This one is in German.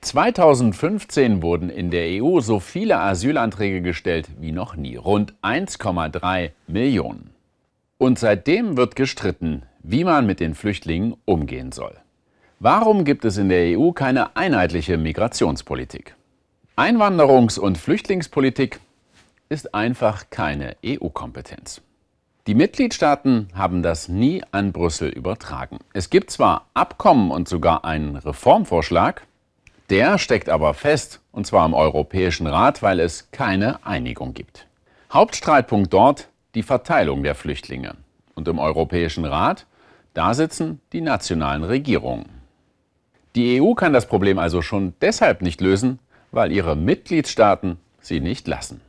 2015 wurden in der EU so viele Asylanträge gestellt wie noch nie, rund 1,3 Millionen. Und seitdem wird gestritten, wie man mit den Flüchtlingen umgehen soll. Warum gibt es in der EU keine einheitliche Migrationspolitik? Einwanderungs- und Flüchtlingspolitik ist einfach keine EU-Kompetenz. Die Mitgliedstaaten haben das nie an Brüssel übertragen. Es gibt zwar Abkommen und sogar einen Reformvorschlag, der steckt aber fest, und zwar im Europäischen Rat, weil es keine Einigung gibt. Hauptstreitpunkt dort die Verteilung der Flüchtlinge. Und im Europäischen Rat, da sitzen die nationalen Regierungen. Die EU kann das Problem also schon deshalb nicht lösen, weil ihre Mitgliedstaaten sie nicht lassen.